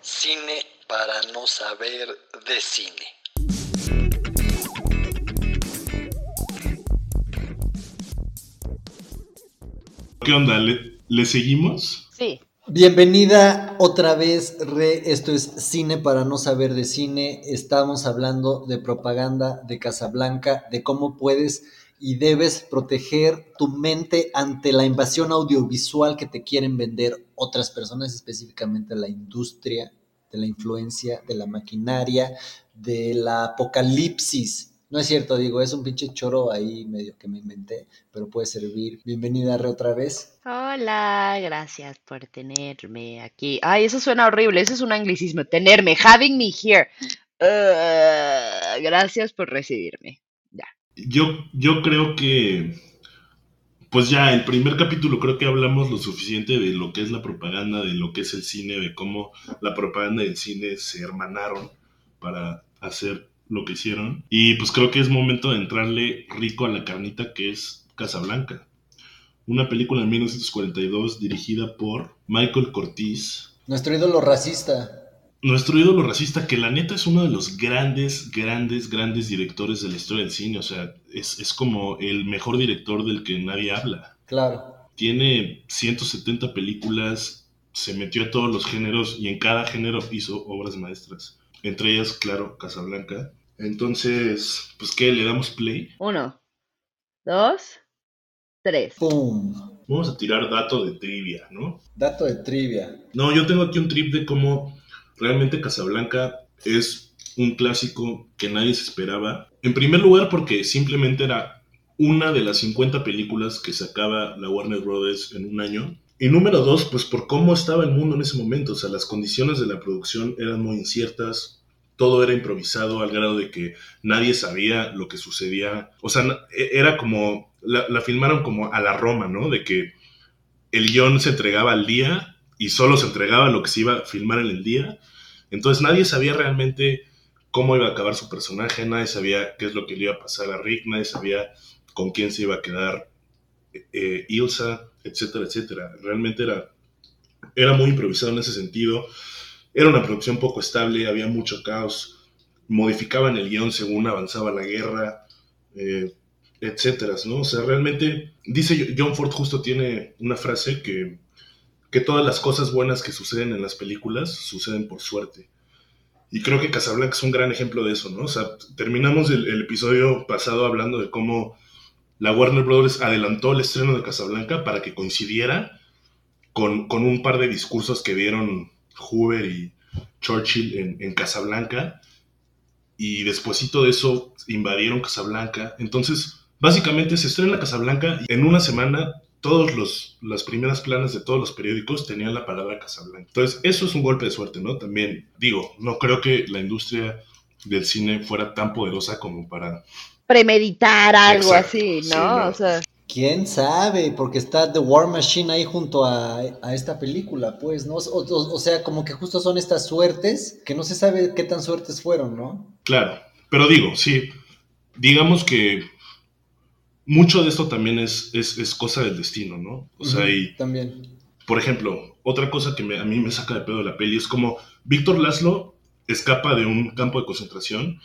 Cine para no saber de cine. ¿Qué onda? ¿Le, le seguimos? Sí. Bienvenida otra vez, Re. Esto es Cine para no saber de cine. Estamos hablando de propaganda de Casablanca, de cómo puedes y debes proteger tu mente ante la invasión audiovisual que te quieren vender otras personas, específicamente la industria, de la influencia, de la maquinaria, de la apocalipsis. No es cierto, digo, es un pinche choro ahí medio que me inventé, pero puede servir. Bienvenida, Re, otra vez. Hola, gracias por tenerme aquí. Ay, eso suena horrible, eso es un anglicismo, tenerme, having me here. Uh, gracias por recibirme. Ya. Yo, yo creo que, pues ya, el primer capítulo creo que hablamos lo suficiente de lo que es la propaganda, de lo que es el cine, de cómo la propaganda y el cine se hermanaron para hacer lo que hicieron. Y pues creo que es momento de entrarle rico a la carnita que es Casablanca. Una película de 1942 dirigida por Michael Curtiz. Nuestro ídolo racista. Nuestro ídolo racista, que la neta es uno de los grandes, grandes, grandes directores de la historia del cine. O sea, es, es como el mejor director del que nadie habla. Claro. Tiene 170 películas, se metió a todos los géneros y en cada género hizo obras maestras. Entre ellas, claro, Casablanca. Entonces, pues, ¿qué? ¿Le damos play? Uno, dos, tres. ¡Pum! Vamos a tirar dato de trivia, ¿no? Dato de trivia. No, yo tengo aquí un trip de cómo realmente Casablanca es un clásico que nadie se esperaba. En primer lugar, porque simplemente era una de las 50 películas que sacaba la Warner Brothers en un año. Y número dos, pues por cómo estaba el mundo en ese momento. O sea, las condiciones de la producción eran muy inciertas. Todo era improvisado al grado de que nadie sabía lo que sucedía. O sea, era como, la, la filmaron como a la Roma, ¿no? De que el guion se entregaba al día y solo se entregaba lo que se iba a filmar en el día. Entonces nadie sabía realmente cómo iba a acabar su personaje, nadie sabía qué es lo que le iba a pasar a Rick, nadie sabía con quién se iba a quedar eh, Ilsa, etcétera, etcétera. Realmente era, era muy improvisado en ese sentido. Era una producción poco estable, había mucho caos, modificaban el guion según avanzaba la guerra, eh, etcétera, ¿no? O sea, realmente, dice John Ford justo tiene una frase que, que todas las cosas buenas que suceden en las películas suceden por suerte. Y creo que Casablanca es un gran ejemplo de eso, ¿no? O sea, terminamos el, episodio pasado hablando de cómo la Warner Brothers adelantó el estreno de Casablanca para que coincidiera con, con un par de discursos que dieron Hoover y Churchill en, en Casablanca. Y despuesito de eso invadieron Casablanca. Entonces, básicamente se estrena Casablanca y en una semana todos los las primeras planas de todos los periódicos tenían la palabra Casablanca. Entonces, eso es un golpe de suerte, ¿no? También digo, no creo que la industria del cine fuera tan poderosa como para Premeditar algo Exacto, así, sí, ¿no? no. O sea, ¿Quién sabe? Porque está The War Machine ahí junto a, a esta película, pues, ¿no? O, o- o sea, como que justo son estas suertes que no se sabe qué tan suertes fueron, ¿no? Claro, pero digo, sí, digamos que mucho de esto también es, es, es cosa del destino, ¿no? O sea, Ujú, y, También. por ejemplo, otra cosa que me- a mí me saca de pedo de la peli es como Víctor Laszlo escapa de un campo de concentración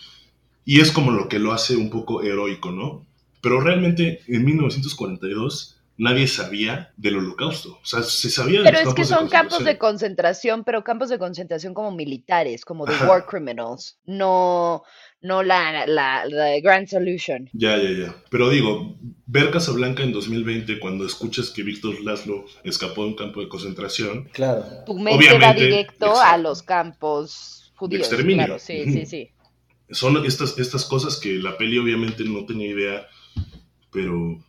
y es como lo que lo hace un poco heroico, ¿no? Pero realmente en 1942 nadie sabía del holocausto, o sea, se sabía de pero los es que de son campos de concentración. pero campos de concentración como militares, como de war criminals, no, no la, la, la Grand Solution. Ya, ya, ya. Pero digo, ver Casablanca en 2020 cuando escuchas que Víctor Laszlo escapó de un campo de concentración, Claro. Tu mente va directo a los campos judíos. exterminio. Claro, sí, sí, sí. son estas, estas cosas que la peli obviamente no tenía idea, pero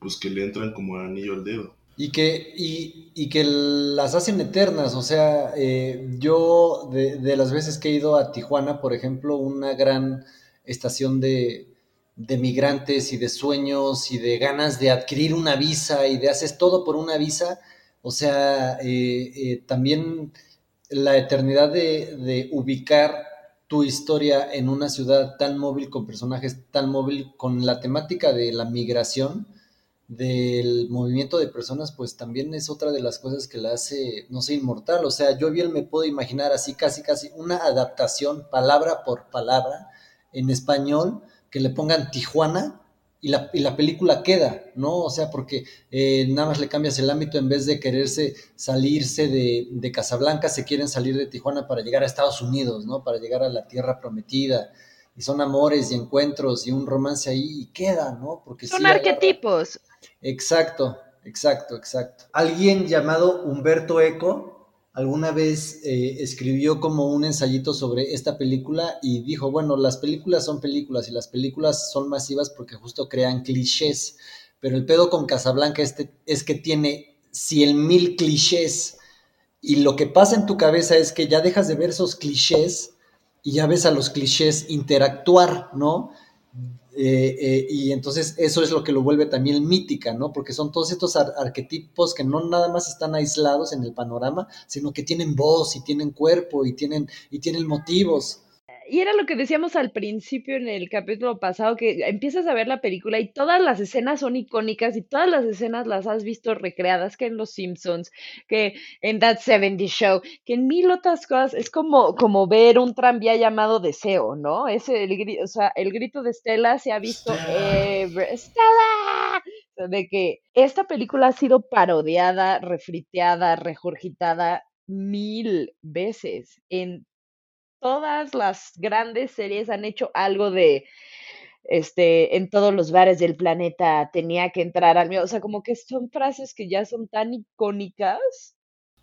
pues que le entran como anillo al dedo. Y que, y, y que las hacen eternas, o sea, eh, yo de, de las veces que he ido a Tijuana, por ejemplo, una gran estación de, de migrantes y de sueños y de ganas de adquirir una visa y de haces todo por una visa, o sea, eh, eh, también la eternidad de, de ubicar tu historia en una ciudad tan móvil, con personajes tan móvil, con la temática de la migración, del movimiento de personas, pues también es otra de las cosas que la hace, no sé, inmortal. O sea, yo bien me puedo imaginar así, casi, casi, una adaptación, palabra por palabra, en español, que le pongan Tijuana y la, y la película queda, ¿no? O sea, porque eh, nada más le cambias el ámbito en vez de quererse salirse de, de, Casablanca, se quieren salir de Tijuana para llegar a Estados Unidos, ¿no? Para llegar a la tierra prometida. Y son amores y encuentros y un romance ahí y queda, ¿no? Porque son arquetipos. Exacto, exacto, exacto. Alguien llamado Humberto Eco alguna vez eh, escribió como un ensayito sobre esta película y dijo, bueno, las películas son películas y las películas son masivas porque justo crean clichés, pero el pedo con Casablanca este, es que tiene cien mil clichés y lo que pasa en tu cabeza es que ya dejas de ver esos clichés y ya ves a los clichés interactuar, ¿no? Eh, eh, y entonces eso es lo que lo vuelve también mítica, ¿no? Porque son todos estos arquetipos que no nada más están aislados en el panorama, sino que tienen voz y tienen cuerpo y tienen, y tienen motivos y era lo que decíamos al principio en el capítulo pasado, que empiezas a ver la película y todas las escenas son icónicas y todas las escenas las has visto recreadas, que en Los Simpsons, que en That 70 Show, que en mil otras cosas. Es como, como ver un tranvía llamado Deseo, ¿no? Ese, el, o sea, el grito de Stella se ha visto... De que esta película ha sido parodiada, refriteada, regurgitada mil veces en todas las grandes series han hecho algo de, este, en todos los bares del planeta tenía que entrar al mío. O sea, como que son frases que ya son tan icónicas.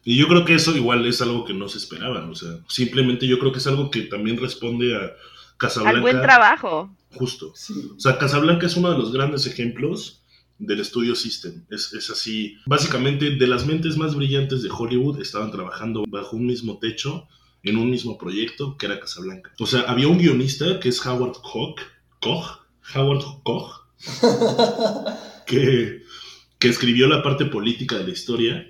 Y yo creo que eso igual es algo que no se esperaban. O sea, simplemente yo creo que es algo que también responde a Casablanca. Al buen trabajo. Justo. O sea, Casablanca es uno de los grandes ejemplos del estudio System. Es, es, así. Básicamente, de las mentes más brillantes de Hollywood estaban trabajando bajo un mismo techo en un mismo proyecto que era Casablanca. O sea, había un guionista que es Howard Koch, Koch Howard Koch, que, que escribió la parte política de la historia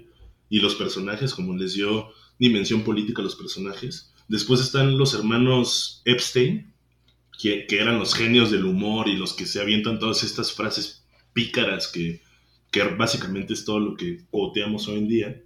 y los personajes, como les dio dimensión política a los personajes. Después están los hermanos Epstein, que, que, eran los genios del humor y los que se avientan todas estas frases pícaras que, que básicamente es todo lo que quoteamos hoy en día.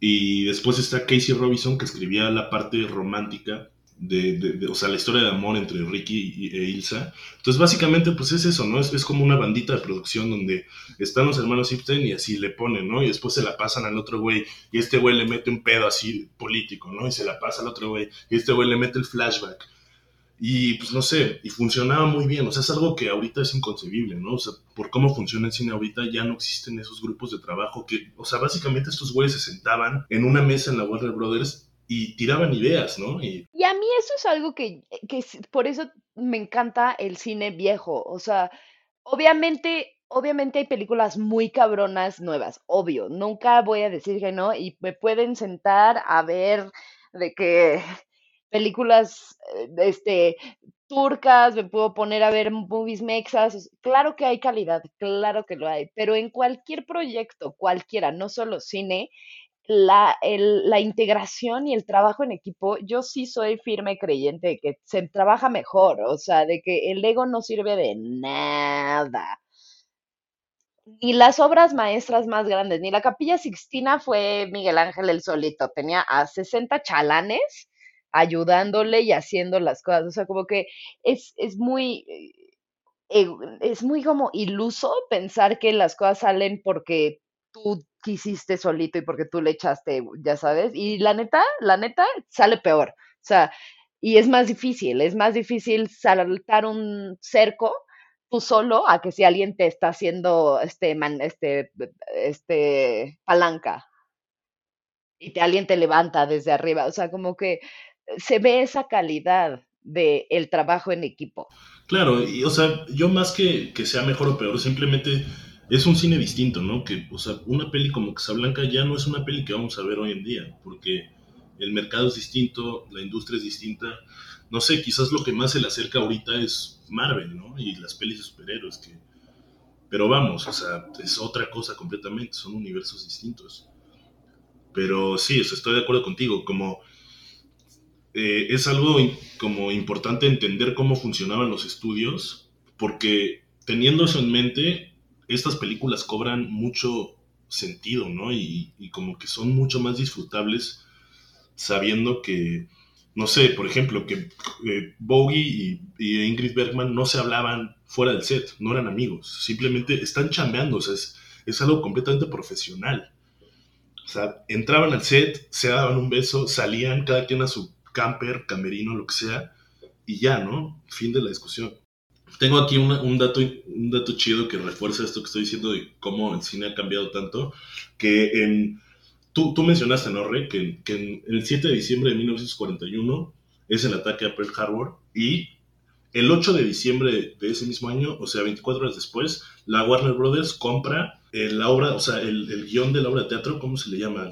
Y después está Casey Robinson, que escribía la parte romántica de, o sea, la historia de amor entre Ricky e Ilsa. Entonces, básicamente, pues es eso, ¿no? Es, es, como una bandita de producción donde están los hermanos Ipstein y así le ponen, ¿no? Y después se la pasan al otro güey y este güey le mete un pedo así político, ¿no? Y se la pasa al otro güey y este güey le mete el flashback. Y pues no sé, y funcionaba muy bien. O sea, es algo que ahorita es inconcebible, ¿no? O sea, por cómo funciona el cine ahorita ya no existen esos grupos de trabajo que, o sea, básicamente estos güeyes se sentaban en una mesa en la Warner Brothers y tiraban ideas, ¿no? Y, a mí eso es algo que, que por eso me encanta el cine viejo. O sea, obviamente obviamente hay películas muy cabronas nuevas, obvio, nunca voy a decir que no, y me pueden sentar a ver de que películas eh, este, turcas, me puedo poner a ver movies mexas. Claro que hay calidad, claro que lo hay, pero en cualquier proyecto, cualquiera, no solo cine, la, el, la integración y el trabajo en equipo, yo sí soy firme creyente de que se trabaja mejor, o sea, de que el ego no sirve de nada. Ni las obras maestras más grandes, ni la Capilla Sixtina fue Miguel Ángel el solito, tenía a 60 chalanes ayudándole y haciendo las cosas. O sea, como que es, es muy, eh, es muy como iluso pensar que las cosas salen porque tú quisiste solito y porque tú le echaste, ya sabes. Y la neta, la neta, sale peor. O sea, y es más difícil, es más difícil saltar un cerco tú solo a que si alguien te está haciendo este, man, este, este palanca y te, alguien te levanta desde arriba. O sea, como que se ve esa calidad del el trabajo en equipo. Claro, o sea, yo más que, que sea mejor o peor, simplemente es un cine distinto, ¿no? Que, o sea, una peli como Casablanca ya no es una peli que vamos a ver hoy en día, porque el mercado es distinto, la industria es distinta. No sé, quizás lo que más se le acerca ahorita es Marvel, ¿no? Y las pelis de superhéroes que... Pero vamos, o sea, es otra cosa completamente, son universos distintos. Pero sí, estoy de acuerdo contigo, como eh, es algo como importante entender cómo funcionaban los estudios, porque teniendo eso en mente, estas películas cobran mucho sentido, ¿no? Y, como que son mucho más disfrutables sabiendo que, no sé, por ejemplo, que eh, Bowie y, Ingrid Bergman no se hablaban fuera del set, no eran amigos, simplemente están chambeando, o sea, es, es algo completamente profesional. O sea, entraban al set, se daban un beso, salían cada quien a su camper, camerino, lo que sea, y ya, ¿no? Fin de la discusión. Tengo aquí un, dato, un dato chido que refuerza esto que estoy diciendo de cómo el cine ha cambiado tanto, que en, tú, tú mencionaste, ¿no, Rey? Que, que en, el 7 de diciembre de 1941 es el ataque a Pearl Harbor y el 8 de diciembre de ese mismo año, o sea, 24 horas después, la Warner Brothers compra la obra, o sea, el, el, guion de la obra de teatro, ¿cómo se le llama?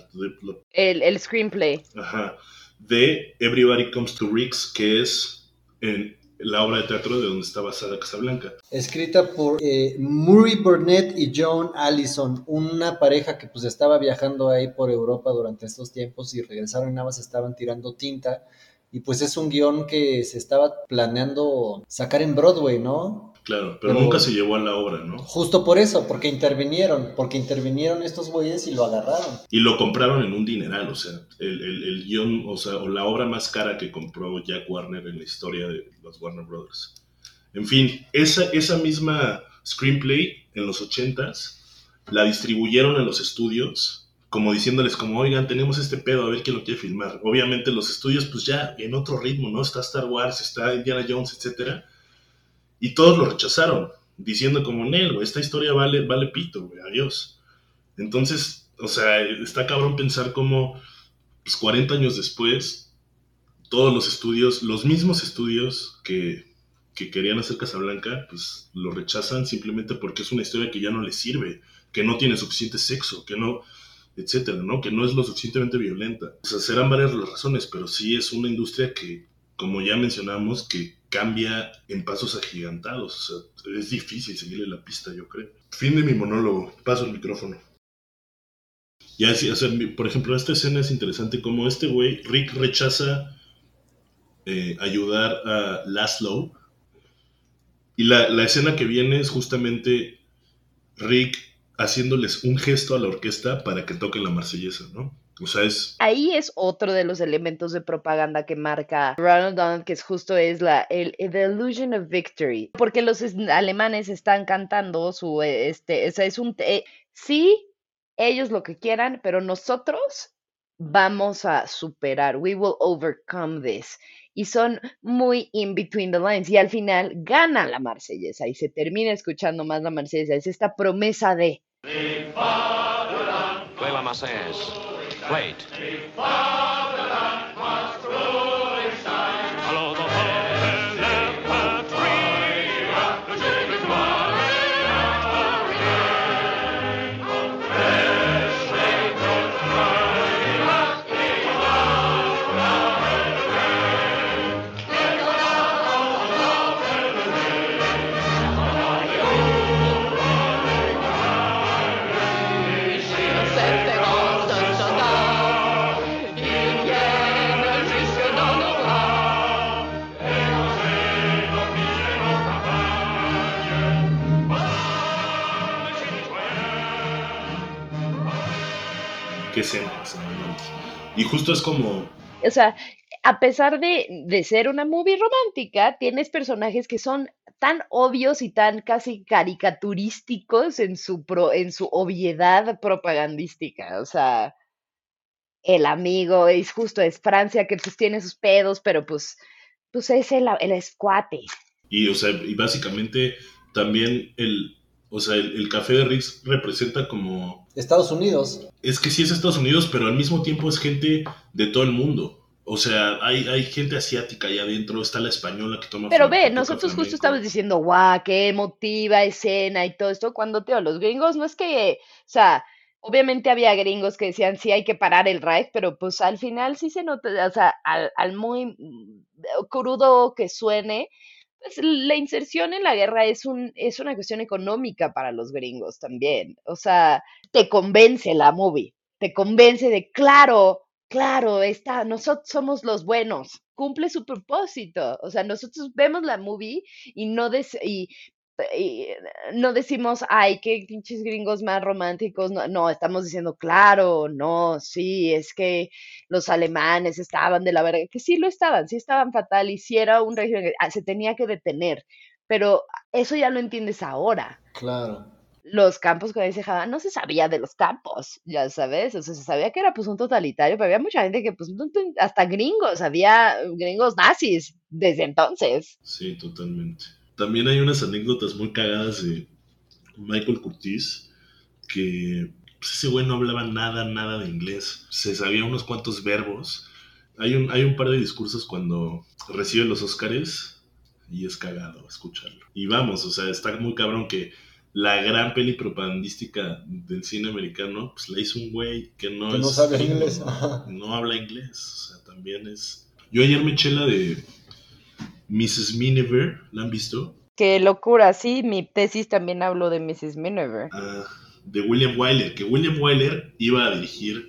El, el screenplay. Ajá. De Everybody Comes to Riggs, que es en, la obra de teatro de donde está basada Casablanca. Escrita por eh, Murray Burnett y Joan Allison, una pareja que pues estaba viajando ahí por Europa durante estos tiempos y regresaron y nada más estaban tirando tinta. Y pues es un guion que se estaba planeando sacar en Broadway, ¿no? Claro, pero, nunca se llevó a la obra, ¿no? Justo por eso, porque intervinieron, porque intervinieron estos güeyes y lo agarraron. Y lo compraron en un dineral, o sea, el, el, guion, o sea, o la obra más cara que compró Jack Warner en la historia de los Warner Brothers. En fin, esa, esa misma screenplay en los ochentas la distribuyeron en los estudios, como diciéndoles como, oigan, tenemos este pedo, a ver quién lo quiere filmar. Obviamente los estudios, pues ya en otro ritmo, ¿no? Está Star Wars, está Indiana Jones, etcétera y todos lo rechazaron, diciendo como, Nel, esta historia vale, vale pito, güey, adiós. Entonces, o sea, está cabrón pensar como, pues 40 años después, todos los estudios, los mismos estudios que, que querían hacer Casablanca, pues lo rechazan simplemente porque es una historia que ya no les sirve, que no tiene suficiente sexo, que no, etcétera, ¿no? Que no es lo suficientemente violenta. O sea, serán varias las razones, pero sí es una industria que, como ya mencionamos, que cambia en pasos agigantados. O sea, es difícil seguirle la pista, yo creo. Fin de mi monólogo. Paso el micrófono. Ya, o sea, por ejemplo, esta escena es interesante como este güey, Rick rechaza eh, ayudar a Laszlo. Y la, la escena que viene es justamente Rick haciéndoles un gesto a la orquesta para que toquen la marsellesa, ¿no? Ahí es otro de los elementos de propaganda que marca Ronald Donald, que es justo es la, el, The Illusion of Victory, porque los alemanes están cantando su, este, es un, eh, sí, ellos lo que quieran, pero nosotros vamos a superar, we will overcome this. Y son muy in between the lines. Y al final gana la marsellesa y se termina escuchando más la marsellesa. Es esta promesa de... Wait. Y justo es como... O sea, a pesar de, de, ser una movie romántica, tienes personajes que son tan obvios y tan casi caricaturísticos en su, pro, en su obviedad propagandística. O sea, el amigo es justo, es Francia que pues tiene sus pedos, pero pues, pues es el, el escuate. Y, o sea, y básicamente también el, o sea, el, café de Riggs representa como... Estados Unidos. Es que sí es Estados Unidos, pero al mismo tiempo es gente de todo el mundo. O sea, hay, hay gente asiática ahí adentro, está la española que toma... Pero ve, nosotros justo estamos diciendo, guau, qué emotiva escena y todo esto, cuando, te los gringos no es que, o sea, obviamente había gringos que decían, sí, hay que parar el Reich, pero pues al final sí se nota, o sea, al, al muy mm, crudo que suene, pues, la inserción en la guerra es, un, es una cuestión económica para los gringos también. O sea, te convence la movie, te convence de, claro, claro, está, nosotros somos los buenos, cumple su propósito. O sea, nosotros vemos la movie y no des- y, y no decimos, ay, qué pinches gringos más románticos. No, no, estamos diciendo, claro, no, sí, es que los alemanes estaban de la verga, que sí lo estaban, sí estaban fatal, y sí era un régimen que ah, se tenía que detener. Pero eso ya lo entiendes ahora Claro. los campos que dice Jada, no se sabía de los campos, ya sabes, o sea, se sabía que era pues un totalitario, pero había mucha gente que pues hasta gringos, había gringos nazis desde entonces. Sí, totalmente. También hay unas anécdotas muy cagadas de Michael Curtis, que pues, ese güey no hablaba nada, nada de inglés. Se sabía unos cuantos verbos. Hay un, hay un par de discursos cuando recibe los Óscares y es cagado escucharlo. Y vamos, o sea, está muy cabrón que la gran peli propagandística del cine americano, pues la hizo un güey que no, Que no es sabe inglés, ¿no? no habla inglés. O sea, también es... Yo ayer me eché la de Mrs. Miniver, ¿la han visto? Qué locura, sí, mi tesis también habló de Mrs. Miniver. Ah, de William Wyler, que William Wyler iba a dirigir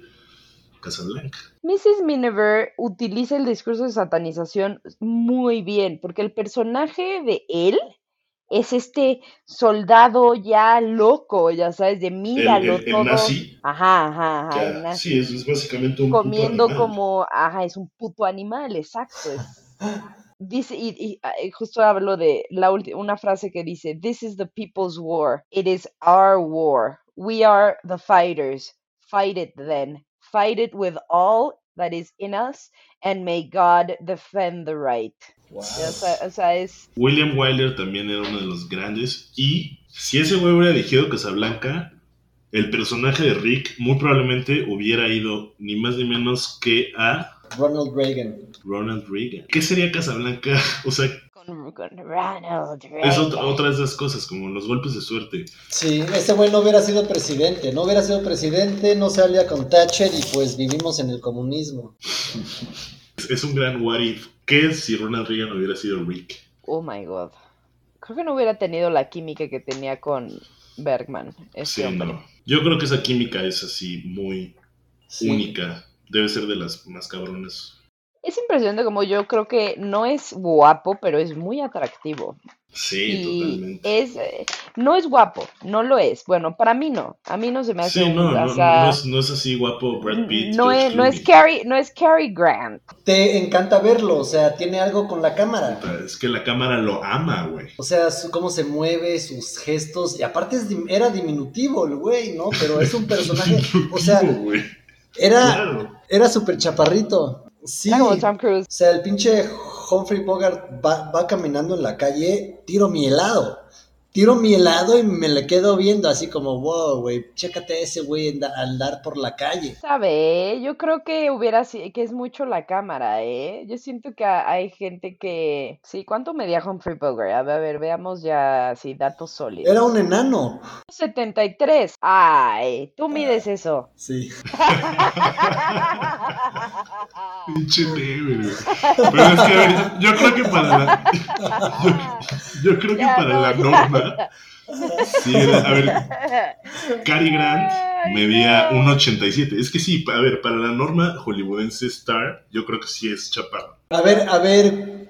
Casablanca. Mrs. Miniver utiliza el discurso de satanización muy bien, porque el personaje de él es este soldado ya loco, ya sabes, de míralo el- el todo. nazi, Ajá, ajá, ajá, que, el nazi. sí, es, es básicamente un puto comiendo animal. como, ajá, es un puto animal, exacto. es- Dice, y, y, ah, y justo hablo de la ulti- una frase que dice, This is the people's war. It is our war. We are the fighters. Fight it then. Fight it with all that is in us, and may God defend the right. Wow. O sea, o sea, es William Wyler también era uno de los grandes. Y si ese güey hubiera dirigido Casablanca, el personaje de Rick muy probablemente hubiera ido ni más ni menos que a Ronald Reagan. Ronald Reagan. ¿Qué sería Casablanca? O sea, con, con Ronald es Reagan. otra de esas cosas, como los golpes de suerte. Sí, ese güey no hubiera sido presidente, no hubiera sido presidente, no se alía con Thatcher y pues vivimos en el comunismo. Es, es un gran what if. ¿Qué si Ronald Reagan hubiera sido Rick? Oh my God. Creo que no hubiera tenido la química que tenía con Bergman, ese Sí, hombre. no. Yo creo que esa química es así muy Sí. única. Debe ser de las más cabronas. Es impresionante como yo creo que no es guapo, pero es muy atractivo. Sí, Y totalmente. es, eh, no es guapo, no lo es. Bueno, para mí no. A mí no se me hace Sí, un, no, no, o sea, no es, no es así guapo Brad Pitt. no es, no es. Cary, no es Cary Grant. Te encanta verlo, o sea, tiene algo con la cámara. Es que la cámara lo ama, güey. O sea, su- cómo se mueve, sus gestos. Y aparte es era diminutivo el güey, ¿no? Pero es un personaje. O sea, güey. era, Claro. era súper chaparrito. Sí. Era como Tom Cruise. O sea, el pinche Humphrey Bogart va, va caminando en la calle, tiro mi helado. Tiro mi helado y me le quedo viendo así como, wow, güey, chécate a ese güey anda- andar por la calle. ¿Sabe? Yo creo que hubiera sido, que es mucho la cámara, ¿eh? Yo siento que ha- hay gente que... Sí, ¿cuánto medía Humphrey Bogart? A ver, a ver, veamos ya, sí, datos sólidos. Era un enano. 73. Ay, tú mides eso. Sí. Pinche güey. Pero es que, a ver, yo creo que para la. Yo, yo creo que Ya, para no, la ya. Sí, era- a ver, Cary Grant medía no. 1.87. Es que sí, a ver, para la norma hollywoodense Star, yo creo que sí es chaparro. A ver, a ver,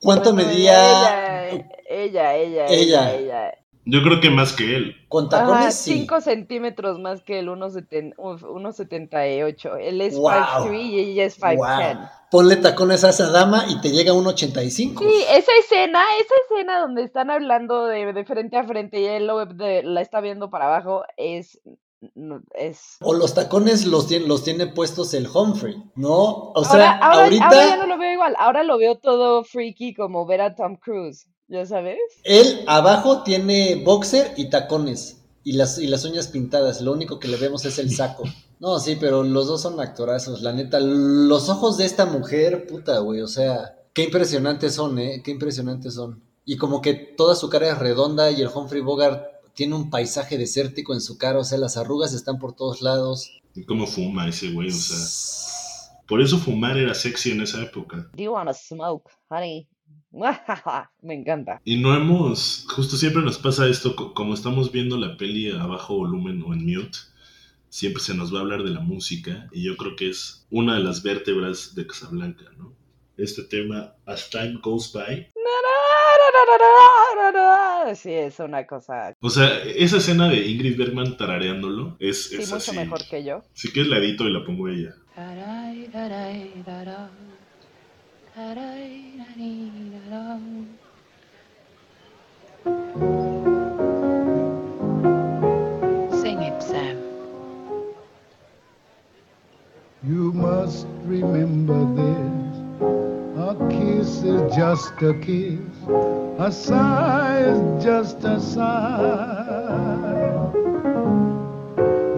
¿cuánto Bueno, medía Ella, ella, ella, Ella. ella. Yo creo que más que él. con tacones? Sí. 5 centímetros más que el 1,70 uf, 1,78. Él es Wow. 5'3 y ella es 5'10. Wow. Ponle tacones a esa dama y te llega un 85. Sí, esa escena, esa escena donde están hablando de, de frente a frente y él lo, de- la está viendo para abajo es, no, es... O los tacones los tiene, los tiene puestos el Humphrey, ¿no? O ahora, sea, ahora, ahorita ahora ya no lo veo igual, ahora lo veo todo freaky como ver a Tom Cruise, ¿ya sabes? él abajo tiene boxer y tacones y las, y las uñas pintadas. Lo único que le vemos es el saco. No, sí, pero los dos son actorazos, la neta. Los ojos de esta mujer, puta, güey, o sea, qué impresionantes son, ¿eh? Qué impresionantes son. Y como que toda su cara es redonda y el Humphrey Bogart tiene un paisaje desértico en su cara, o sea, las arrugas están por todos lados. Y cómo fuma ese güey, o sea. Por eso fumar era sexy en esa época. Do you wanna smoke, honey? Me encanta. Y no hemos, justo siempre nos pasa esto, co- como estamos viendo la peli a bajo volumen o en mute, siempre se nos va a hablar de la música y yo creo que es una de las vértebras de Casablanca, ¿no? Este tema, As Time Goes By. Sí, es una cosa. O sea, esa escena de Ingrid Bergman tarareándolo es, Sí, es mucho así. mejor que yo. Sí que es la edito y la pongo ella. Sing it, Sam. You must remember this. A kiss is just a kiss. A sigh is just a sigh.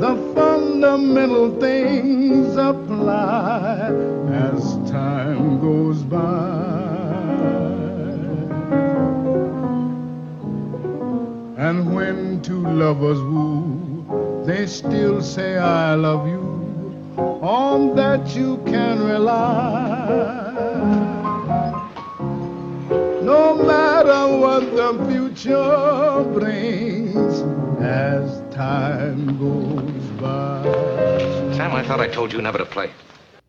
The fundamental things apply as time goes by. And when two lovers woo, they still say I love you. On that you can rely. No matter what the future brings as time goes by. Sam, I thought I told you never to play.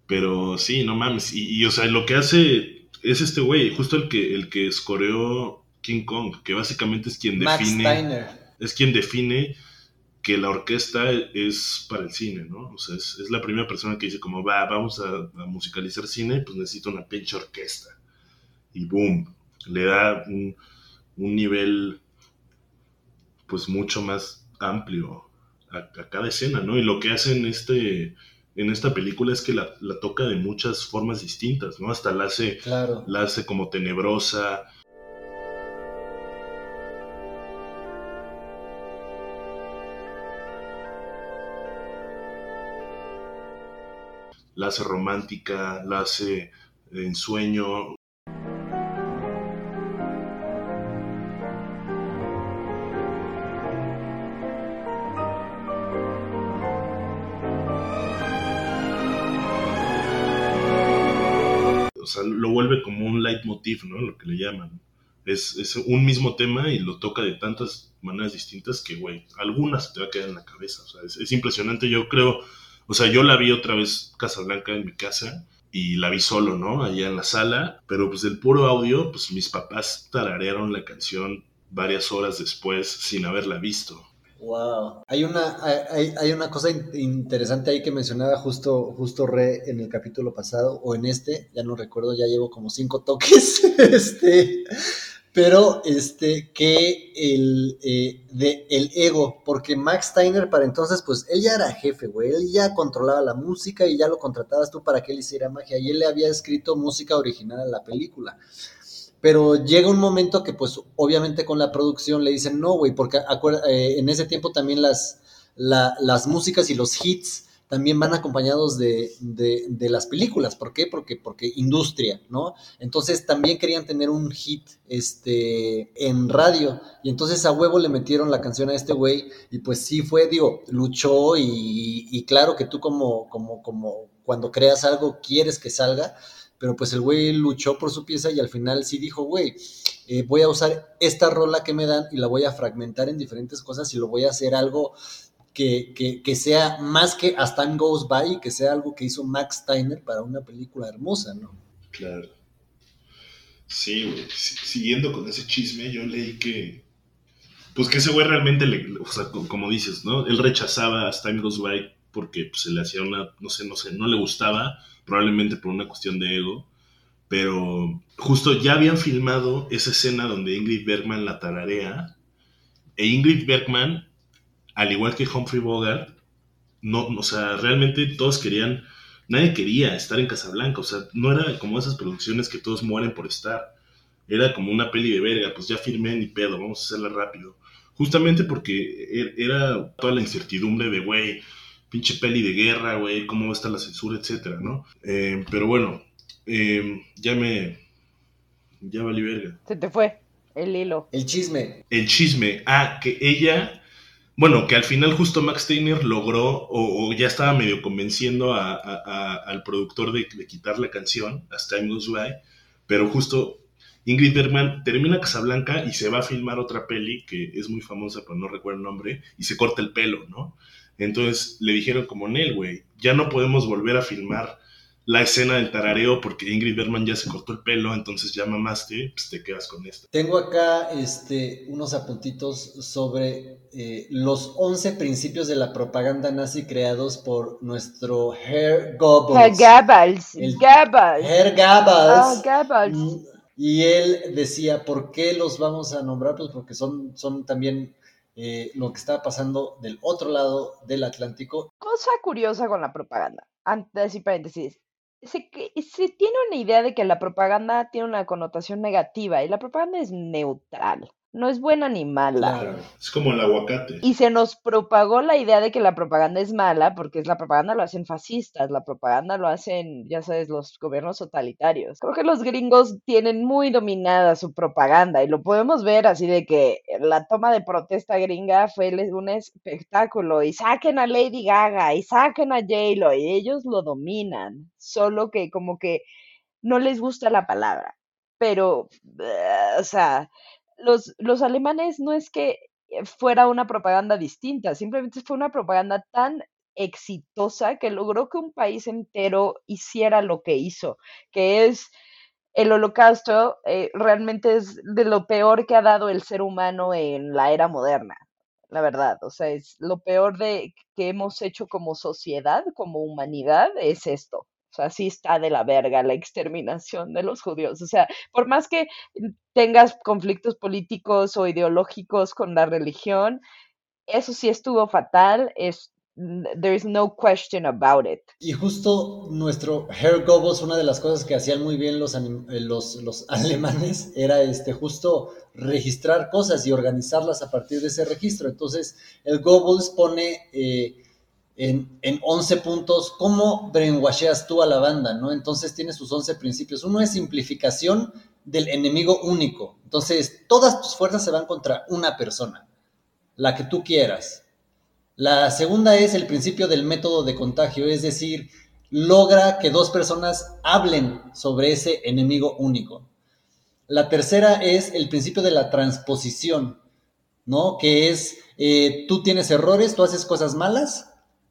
Pero sí, no mames. Y, y, o sea, lo que hace es este güey, justo el que, el que escoreó King Kong, que básicamente es quien Max define. Steiner. Es quien define que la orquesta es para el cine, ¿no? O sea, es, es la primera persona que dice como, va, vamos a, a musicalizar cine, pues necesito una pinche orquesta. Y boom, le da un, un nivel pues mucho más amplio a, a, cada escena, ¿no? Y lo que hace en, este, en esta película es que la, la, toca de muchas formas distintas, ¿no? Hasta la hace, claro. la hace como tenebrosa. La hace romántica, la hace en sueño, Lo que le llaman. Es, es, un mismo tema y lo toca de tantas maneras distintas que, güey, algunas te va a quedar en la cabeza. O sea, es, es, impresionante. Yo creo, o sea, yo la vi otra vez Casablanca en mi casa y la vi solo, ¿no? Allá en la sala, pero pues del puro audio, pues mis papás tararearon la canción varias horas después sin haberla visto. Wow. Hay una, hay, hay una cosa interesante ahí que mencionaba justo, justo Re en el capítulo pasado, o en este, ya no recuerdo, ya llevo como cinco toques. este, pero este, que el, eh, de, el ego, porque Max Steiner para entonces, pues él ya era jefe, güey, él ya controlaba la música y ya lo contratabas tú para que él hiciera magia, y él le había escrito música original a la película. Pero llega un momento que, pues, obviamente con la producción le dicen, no, güey, porque eh, en ese tiempo también las, la, las músicas y los hits también van acompañados de, de, de, las películas. ¿Por qué? Porque, porque industria, ¿no? Entonces también querían tener un hit este, en radio. Y entonces a huevo le metieron la canción a este güey. Y pues sí fue, digo, luchó y, y claro que tú como, como, como cuando creas algo quieres que salga pero pues el güey luchó por su pieza y al final sí dijo, güey, eh, voy a usar esta rola que me dan y la voy a fragmentar en diferentes cosas y lo voy a hacer algo que, que, que sea más que As Time Goes By, que sea algo que hizo Max Steiner para una película hermosa, ¿no? Claro. Sí, güey. Siguiendo con ese chisme, yo leí que, pues que ese güey realmente, le, o sea, como dices, ¿no? Él rechazaba As Time Goes By porque pues, se le hacía una, no sé, no sé, no le gustaba probablemente por una cuestión de ego, pero justo ya habían filmado esa escena donde Ingrid Bergman la tararea, e Ingrid Bergman, al igual que Humphrey Bogart, no, o sea, realmente todos querían, nadie quería estar en Casablanca, o sea, no era como esas producciones que todos mueren por estar, era como una peli de verga, pues ya firmé ni pedo, vamos a hacerla rápido, justamente porque era toda la incertidumbre de, güey, pinche peli de guerra, güey, cómo va a estar la censura, etcétera, ¿no? Eh, pero bueno, eh, ya me. Ya valí verga. Se te fue el hilo. El chisme. El chisme. Ah, que ella. Bueno, que al final justo Max Steiner logró, o, o ya estaba medio convenciendo a, a, a, al productor de, de, quitar la canción, As Time Goes By, pero justo Ingrid Bergman termina Casablanca y se va a filmar otra peli que es muy famosa, pero no recuerdo el nombre, y se corta el pelo, ¿no? Entonces le dijeron como Nel, güey, ya no podemos volver a filmar la escena del tarareo porque Ingrid Bergman ya se cortó el pelo, entonces ya mamaste, pues te quedas con esto. Tengo acá este, unos apuntitos sobre eh, los 11 principios de la propaganda nazi creados por nuestro Herr Goebbels. Herr Goebbels. El- Goebbels. Herr Ah, Goebbels. Goebbels. Mm, Y él decía, ¿por qué los vamos a nombrar? Pues porque son, son también eh, lo que estaba pasando del otro lado del Atlántico. Cosa curiosa con la propaganda, antes y paréntesis. Se, se tiene una idea de que la propaganda tiene una connotación negativa y la propaganda es neutral, no es buena ni mala. Claro. Es como el aguacate. Y se nos propagó la idea de que la propaganda es mala porque es la propaganda lo hacen fascistas, la propaganda lo hacen, ya sabes, los gobiernos totalitarios. Creo que los gringos tienen muy dominada su propaganda y lo podemos ver así de que la toma de protesta gringa fue un espectáculo y saquen a Lady Gaga y saquen a J-Lo y ellos lo dominan, solo que como que no les gusta la palabra, pero, eh, o sea, los, los alemanes no es que eh, fuera una propaganda distinta, simplemente fue una propaganda tan exitosa que logró que un país entero hiciera lo que hizo, que es el holocausto, eh, realmente es de lo peor que ha dado el ser humano en la era moderna, la verdad, o sea, es lo peor de que hemos hecho como sociedad, como humanidad, es esto. Sea, sí está de la verga la exterminación de los judíos. O sea, por más que tengas conflictos políticos o ideológicos con la religión, eso sí estuvo fatal. Es, there is no question about it. Y justo nuestro Herr Goebbels, una de las cosas que hacían muy bien los, eh, los, los alemanes era este, justo registrar cosas y organizarlas a partir de ese registro. Entonces, el Goebbels pone eh, en, en 11 puntos cómo brainwasheas tú a la banda, ¿no? Entonces tiene sus 11 principios. Uno es simplificación del enemigo único. Entonces, todas tus fuerzas se van contra una persona, la que tú quieras. La segunda es el principio del método de contagio, es decir, logra que dos personas hablen sobre ese enemigo único. La tercera es el principio de la transposición, ¿no? Que es, eh, tú tienes errores, tú haces cosas malas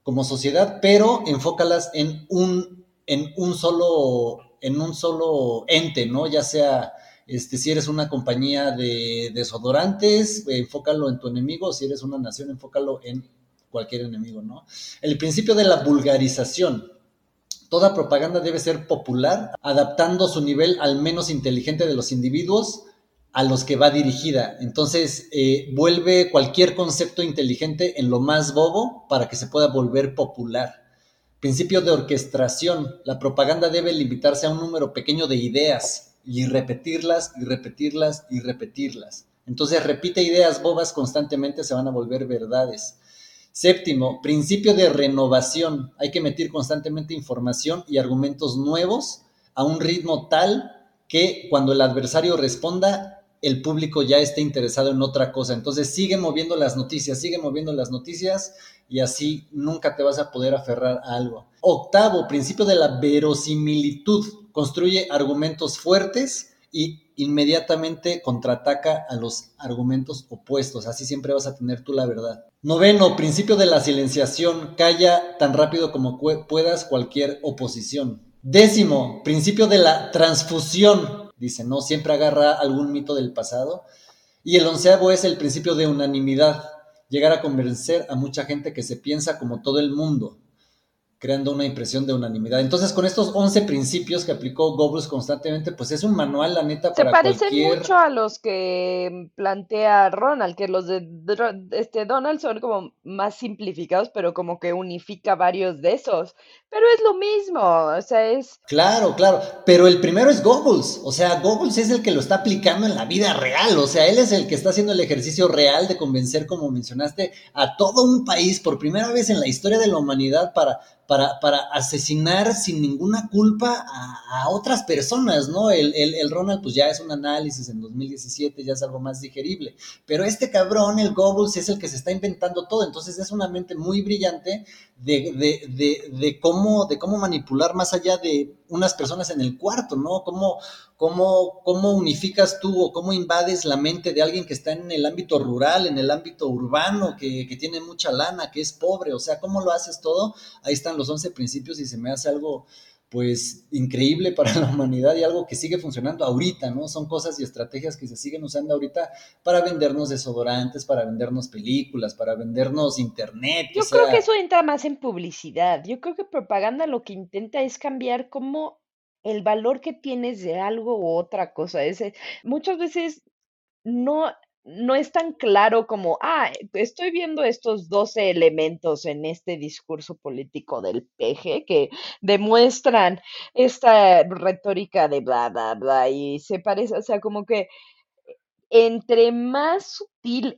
como sociedad, pero enfócalas en un, en un solo, en un solo ente, ¿no? Ya sea, este, si eres una compañía de desodorantes, enfócalo en tu enemigo, si eres una nación, enfócalo en cualquier enemigo, ¿no? El principio de la vulgarización. Toda propaganda debe ser popular, adaptando su nivel al menos inteligente de los individuos a los que va dirigida. Entonces, eh, vuelve cualquier concepto inteligente en lo más bobo para que se pueda volver popular. Principio de orquestación. La propaganda debe limitarse a un número pequeño de ideas y repetirlas y repetirlas y repetirlas. Entonces, repite ideas bobas constantemente, se van a volver verdades. Séptimo, principio de renovación. Hay que meter constantemente información y argumentos nuevos a un ritmo tal que cuando el adversario responda, el público ya esté interesado en otra cosa. Entonces sigue moviendo las noticias, sigue moviendo las noticias y así nunca te vas a poder aferrar a algo. Octavo, principio de la verosimilitud. Construye argumentos fuertes y inmediatamente contraataca a los argumentos opuestos. Así siempre vas a tener tú la verdad. Noveno, principio de la silenciación. Calla tan rápido como puedas cualquier oposición. Décimo, principio de la transfusión. Dice, no, siempre agarra algún mito del pasado. Y el onceavo es el principio de unanimidad. Llegar a convencer a mucha gente que se piensa como todo el mundo creando una impresión de unanimidad. Entonces, con estos 11 principios que aplicó Goebbels constantemente, pues es un manual, la neta, Se para parecen cualquier... mucho a los que plantea Ronald, que los de este Donald son como más simplificados, pero como que unifica varios de esos. Pero es lo mismo, o sea, es... Claro, claro, pero el primero es Goebbels, o sea, Goebbels es el que lo está aplicando en la vida real, o sea, él es el que está haciendo el ejercicio real de convencer, como mencionaste, a todo un país por primera vez en la historia de la humanidad para, para, para asesinar sin ninguna culpa a, otras personas, ¿no? El, el, el, Ronald, pues ya es un análisis en 2017, ya es algo más digerible, pero este cabrón, el Goebbels, es el que se está inventando todo, entonces es una mente muy brillante de, de, de, de cómo cómo, de cómo manipular más allá de unas personas en el cuarto, ¿no? Cómo, cómo, cómo unificas tú o cómo invades la mente de alguien que está en el ámbito rural, en el ámbito urbano, que, que tiene mucha lana, que es pobre, o sea, cómo lo haces todo. Ahí están los 11 principios y se me hace algo pues increíble para la humanidad y algo que sigue funcionando ahorita, ¿no? Son cosas y estrategias que se siguen usando ahorita para vendernos desodorantes, para vendernos películas, para vendernos internet. Yo creo que eso entra más en publicidad. Yo creo que propaganda lo que intenta es cambiar como el valor que tienes de algo u otra cosa. Ese, muchas veces no, no es tan claro como, ah, estoy viendo estos 12 elementos en este discurso político del PG que demuestran esta retórica de bla, bla, bla, y se parece, o sea, como que entre más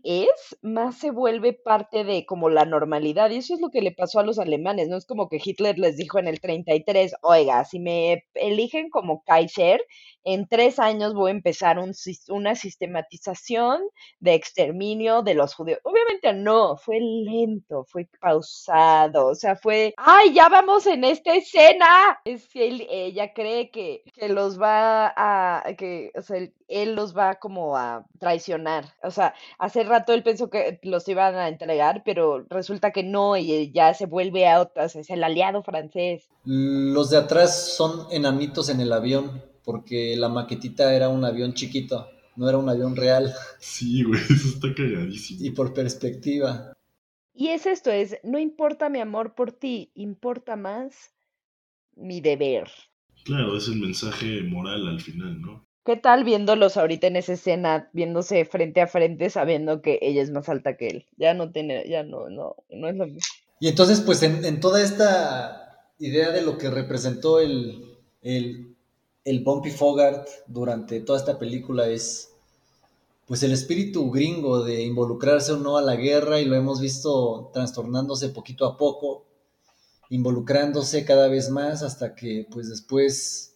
es, más se vuelve parte de como la normalidad. Y eso es lo que le pasó a los alemanes. No es como que Hitler les dijo en el 33, oiga, si me eligen como Kaiser, en tres años voy a empezar un, una sistematización de exterminio de los judíos. Obviamente no, fue lento, fue pausado, o sea, fue, ay, ya vamos en esta escena. Es que ella cree que, que los va a, que, o sea, él los va como a traicionar. O sea, hace rato él pensó que los iban a entregar, pero resulta que no y ya se vuelve a otras, es el aliado francés. Los de atrás son enanitos en el avión, porque la maquetita era un avión chiquito, no era un avión real. Sí, güey, eso está cagadísimo. Y por perspectiva. Y es esto, es, no importa mi amor por ti, importa más mi deber. Claro, es el mensaje moral al final, ¿no? ¿Qué tal viéndolos ahorita en esa escena, viéndose frente a frente, sabiendo que ella es más alta que él? Ya no tiene, ya no, no, no es lo mismo. Y entonces, pues en, en toda esta idea de lo que representó el, el, el Bumpy Fogart durante toda esta película es pues el espíritu gringo de involucrarse o no a la guerra y lo hemos visto trastornándose poquito a poco, involucrándose cada vez más hasta que pues después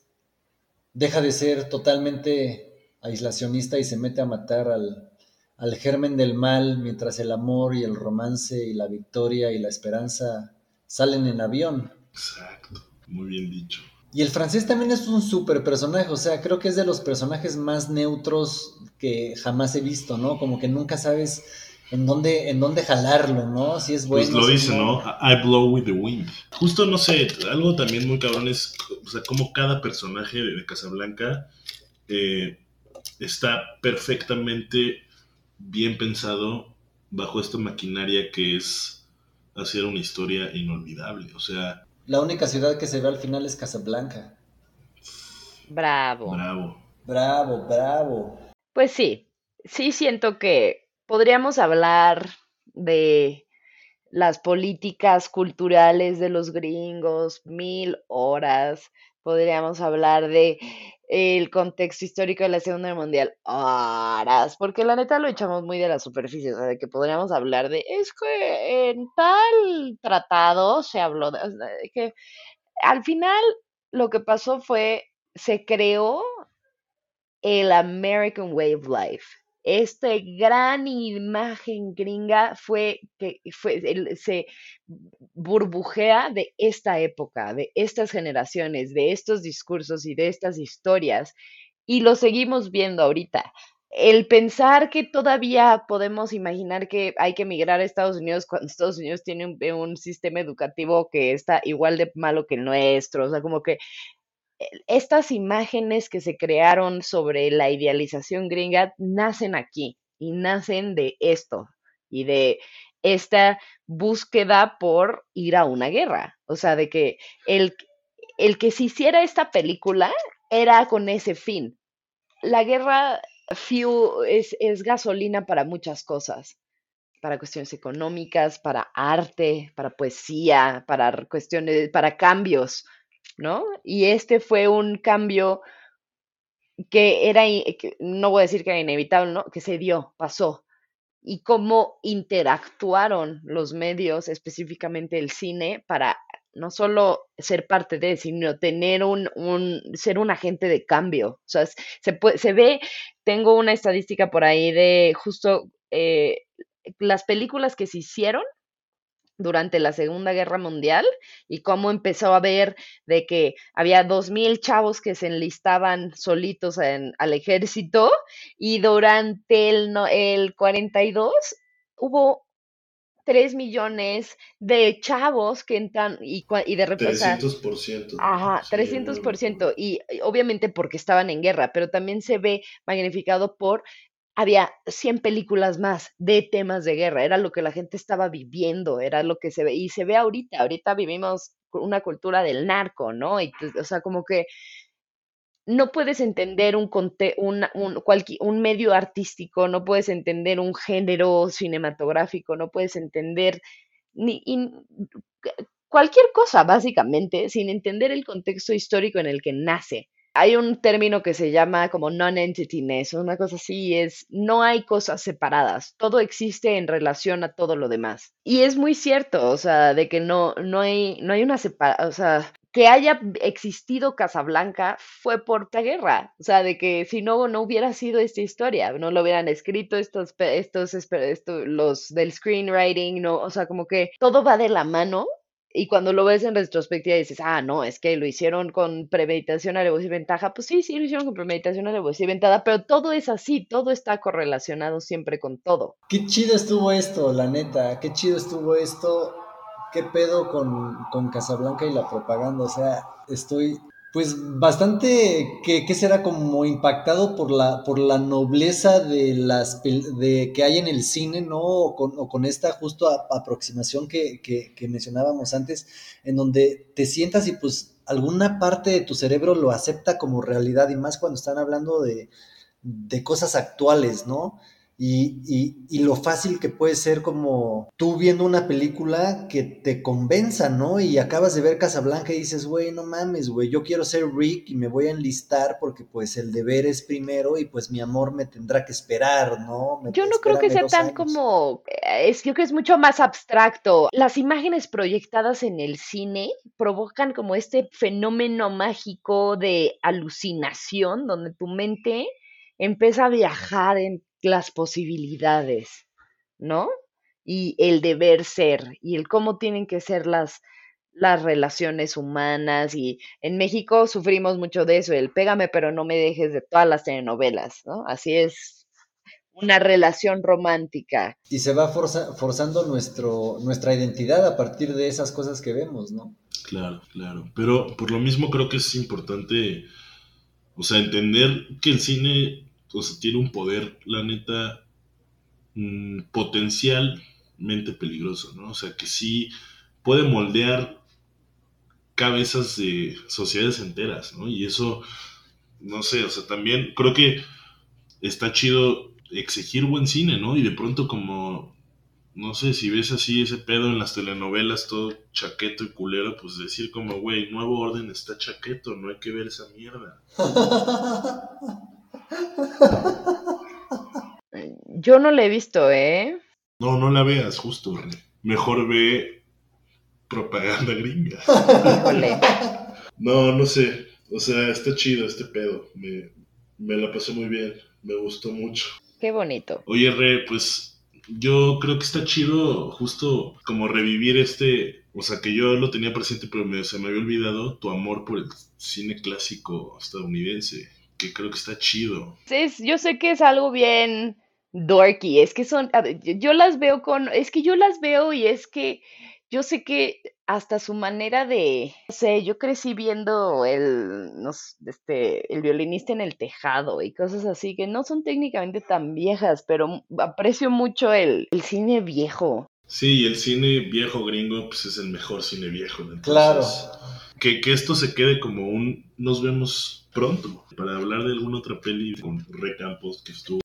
deja de ser totalmente aislacionista y se mete a matar al, al germen del mal mientras el amor y el romance y la victoria y la esperanza salen en avión. Exacto, muy bien dicho. Y el francés también es un súper personaje, o sea, creo que es de los personajes más neutros que jamás he visto, ¿no? Como que nunca sabes en dónde, en dónde jalarlo, ¿no? Si es bueno. Pues lo dice, ¿no? I blow with the wind. Justo, no sé, algo también muy cabrón es, o sea, como cada personaje de Casablanca eh, está perfectamente bien pensado bajo esta maquinaria que es hacer una historia inolvidable, o sea... La única ciudad que se ve al final es Casablanca. Bravo. Bravo. Bravo, bravo. Pues sí, sí siento que podríamos hablar de las políticas culturales de los gringos, mil horas. Podríamos hablar de el contexto histórico de la Segunda Guerra Mundial, horas, porque la neta lo echamos muy de la superficie, o sea, de que podríamos hablar de, es que en tal tratado se habló de, que al final lo que pasó fue, se creó el American Way of Life esta gran imagen gringa fue que fue, se burbujea de esta época, de estas generaciones, de estos discursos y de estas historias, y lo seguimos viendo ahorita. El pensar que todavía podemos imaginar que hay que emigrar a Estados Unidos cuando Estados Unidos tiene un, un sistema educativo que está igual de malo que el nuestro, o sea, como que estas imágenes que se crearon sobre la idealización gringa nacen aquí y nacen de esto y de esta búsqueda por ir a una guerra. O sea, de que el, el que se hiciera esta película era con ese fin. La guerra es, es gasolina para muchas cosas, para cuestiones económicas, para arte, para poesía, para cuestiones, para cambios ¿no? Y este fue un cambio que era, no voy a decir que era inevitable, ¿no? Que se dio, pasó. Y cómo interactuaron los medios, específicamente el cine, para no solo ser parte de, sino tener un, un ser un agente de cambio. O sea, se, puede, se ve, tengo una estadística por ahí de justo eh, las películas que se hicieron durante la Segunda Guerra Mundial y cómo empezó a ver de que había dos mil chavos que se enlistaban solitos en- al ejército y durante el, no- el 42 hubo 3 millones de chavos que entran y, y de repente, o sea, 300%. Ajá, Sí, 300%. Y y obviamente porque estaban en guerra, pero también se ve magnificado por, había 100 películas más de temas de guerra, era lo que la gente estaba viviendo, era lo que se ve, y se ve ahorita, ahorita vivimos una cultura del narco, ¿no? Y, pues, o sea, como que no puedes entender un, conte- un, cualqui- un medio artístico, no puedes entender un género cinematográfico, no puedes entender ni, cualquier cosa, básicamente, sin entender el contexto histórico en el que nace. Hay un término que se llama como non-entityness, una cosa así, es no hay cosas separadas, todo existe en relación a todo lo demás. Y es muy cierto, o sea, de que no, no hay, no hay una separación, o sea, que haya existido Casablanca fue por la guerra, o sea, de que si no, no hubiera sido esta historia, no lo hubieran escrito estos, estos, espe- esto- los del screenwriting, no, o sea, como que todo va de la mano y cuando lo ves en retrospectiva dices, ah, no, es que lo hicieron con premeditación, alevosía y ventaja. Pues sí, sí, lo hicieron con premeditación, alevosía y ventaja, pero todo es así, todo está correlacionado siempre con todo. Qué chido estuvo esto, la neta. Qué chido estuvo esto. ¿Qué pedo con, con Casablanca y la propaganda? O sea, estoy pues bastante, que, será como impactado por la, por la nobleza de las de que hay en el cine, ¿no? O con, o con esta justo aproximación que, que, que mencionábamos antes, en donde te sientas y pues alguna parte de tu cerebro lo acepta como realidad, y más cuando están hablando de, de cosas actuales, ¿no? Y, y, y lo fácil que puede ser como tú viendo una película que te convenza, ¿no? Y acabas de ver Casablanca y dices, güey, no mames, güey, yo quiero ser Rick y me voy a enlistar porque pues el deber es primero y pues mi amor me tendrá que esperar, ¿no? Me- Yo no creo que sea tan años". como, eh, es, creo que es mucho más abstracto. Las imágenes proyectadas en el cine provocan como este fenómeno mágico de alucinación, donde tu mente empieza a viajar en las posibilidades, ¿no? Y el deber ser, y el cómo tienen que ser las, las relaciones humanas. Y en México sufrimos mucho de eso, el pégame pero no me dejes de todas las telenovelas, ¿no? Así es una relación romántica. Y se va forza- forzando nuestro, nuestra identidad a partir de esas cosas que vemos, ¿no? Claro, claro. Pero por lo mismo creo que es importante, o sea, entender que el cine, o sea, tiene un poder, la neta, mm, potencialmente peligroso, ¿no? O sea, que sí puede moldear cabezas de sociedades enteras, ¿no? Y eso, no sé, o sea, también creo que está chido exigir buen cine, ¿no? Y de pronto como, no sé, si ves así ese pedo en las telenovelas, todo chaqueto y culero, pues decir como, güey, nuevo orden está chaqueto, no hay que ver esa mierda. Yo no la he visto, ¿eh? No, no la veas, justo, René. Mejor ve propaganda gringa. Híjole. No, no sé. O sea, está chido este pedo. Me, me la pasé muy bien. Me gustó mucho. Qué bonito. Oye, Re, pues yo creo que está chido justo como revivir este, o sea, que yo lo tenía presente, pero me, se me había olvidado tu amor por el cine clásico estadounidense, que creo que está chido. Es- yo sé que es algo bien dorky, es que son, ver, yo yo las veo con, es que yo las veo y es que yo sé que hasta su manera de, no sé, yo crecí viendo el, no este, el violinista en el tejado y cosas así que no son técnicamente tan viejas, pero aprecio mucho el, el cine viejo. Sí, y el cine viejo gringo, pues es el mejor cine viejo. ¿no? Claro. Que, esto se quede como un nos vemos pronto para hablar de alguna otra peli con Re Campos que estuvo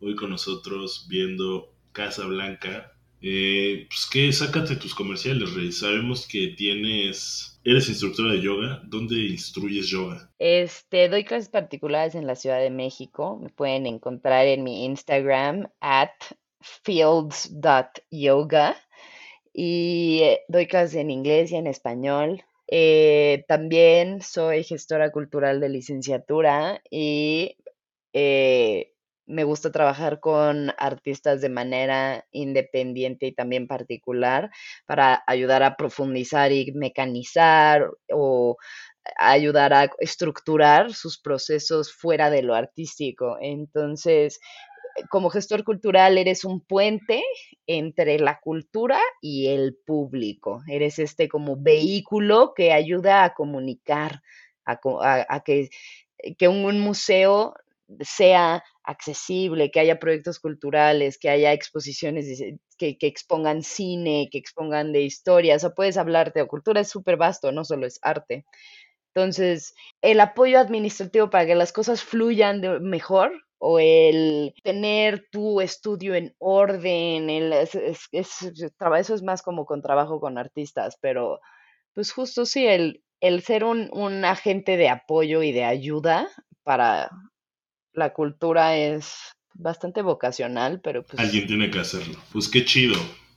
hoy con nosotros viendo Casa Blanca. Eh, pues que sácate tus comerciales, Rey. Sabemos que tienes, eres instructora de yoga. ¿Dónde instruyes yoga? Este, doy clases particulares en la Ciudad de México. Me pueden encontrar en mi Instagram at fields.yoga y eh, doy clases en inglés y en español. Eh, también soy gestora cultural de licenciatura y eh, me gusta trabajar con artistas de manera independiente y también particular para ayudar a profundizar y mecanizar o ayudar a estructurar sus procesos fuera de lo artístico. Entonces, como gestor cultural eres un puente entre la cultura y el público. Eres este como vehículo que ayuda a comunicar, a, que, que un, museo sea accesible, que haya proyectos culturales, que haya exposiciones que, expongan cine, que expongan de historia. O sea, puedes hablarte de cultura, es súper vasto, no solo es arte. Entonces, el apoyo administrativo para que las cosas fluyan mejor o el tener tu estudio en orden, el, es, es- es- eso es más como con trabajo con artistas, pero pues justo sí, el, el ser un, un agente de apoyo y de ayuda para la cultura es bastante vocacional, pero pues Alguien tiene que hacerlo. Pues qué chido.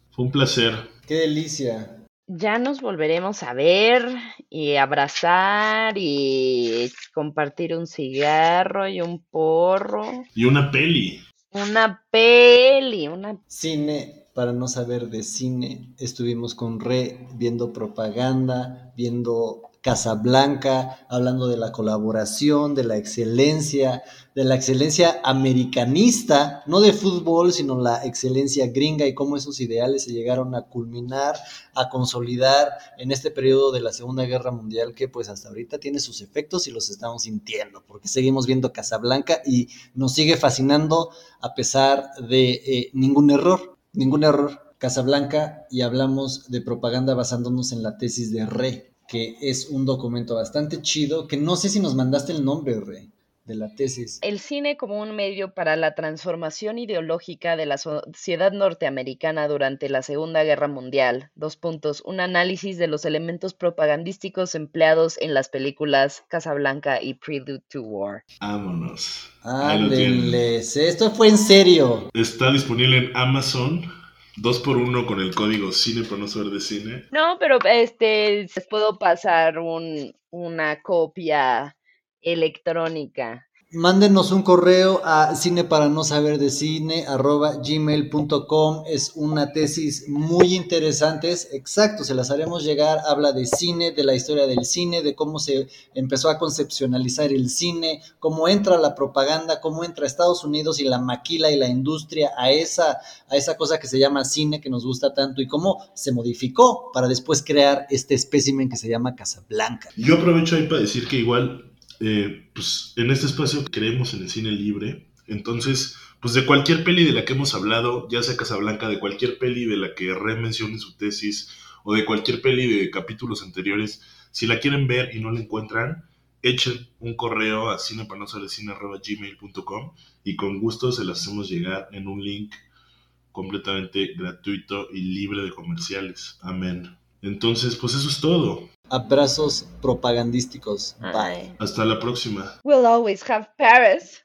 Fue un placer. Qué delicia. Ya nos volveremos a ver y abrazar y compartir un cigarro y un porro. Y una peli. Una peli, una... Cine, para no saber de cine, estuvimos con Re viendo propaganda, viendo Casablanca, hablando de la colaboración, de la excelencia, de la excelencia americanista, no de fútbol, sino la excelencia gringa y cómo esos ideales se llegaron a culminar, a consolidar en este periodo de la Segunda Guerra Mundial que pues hasta ahorita tiene sus efectos y los estamos sintiendo, porque seguimos viendo Casablanca y nos sigue fascinando a pesar de eh, ningún error, ningún error. Casablanca y hablamos de propaganda basándonos en la tesis de Re, que es un documento bastante chido, que no sé si nos mandaste el nombre, Re, de la tesis. El cine como un medio para la transformación ideológica de la sociedad norteamericana durante la Segunda Guerra Mundial. Dos puntos. Un análisis de los elementos propagandísticos empleados en las películas Casablanca y Prelude to War. Vámonos. Ándeles, esto fue en serio. Está disponible en Amazon. Dos por uno con el código cine por no saber de cine. No, pero este, les puedo pasar un, una copia electrónica. Mándenos un correo a cine para no saber de cine arroba gmail.com. Es una tesis muy interesante. Es exacto, se las haremos llegar. Habla de cine, de la historia del cine, de cómo se empezó a concepcionalizar el cine, cómo entra la propaganda, cómo entra Estados Unidos y la maquila y la industria a esa, a esa cosa que se llama cine que nos gusta tanto y cómo se modificó para después crear este espécimen que se llama Casablanca. Yo aprovecho ahí para decir que igual, eh, pues en este espacio creemos en el cine libre. Entonces, pues de cualquier peli de la que hemos hablado, ya sea Casablanca, de cualquier peli de la que Re menciona en su tesis, o de cualquier peli de capítulos anteriores, si la quieren ver y no la encuentran, echen un correo a cinepanosaberdecine.gmail.com y con gusto se las hacemos llegar en un link completamente gratuito y libre de comerciales. Amén. Entonces, pues eso es todo. Abrazos propagandísticos. Bye. Ay. Hasta la próxima. We'll always have Paris.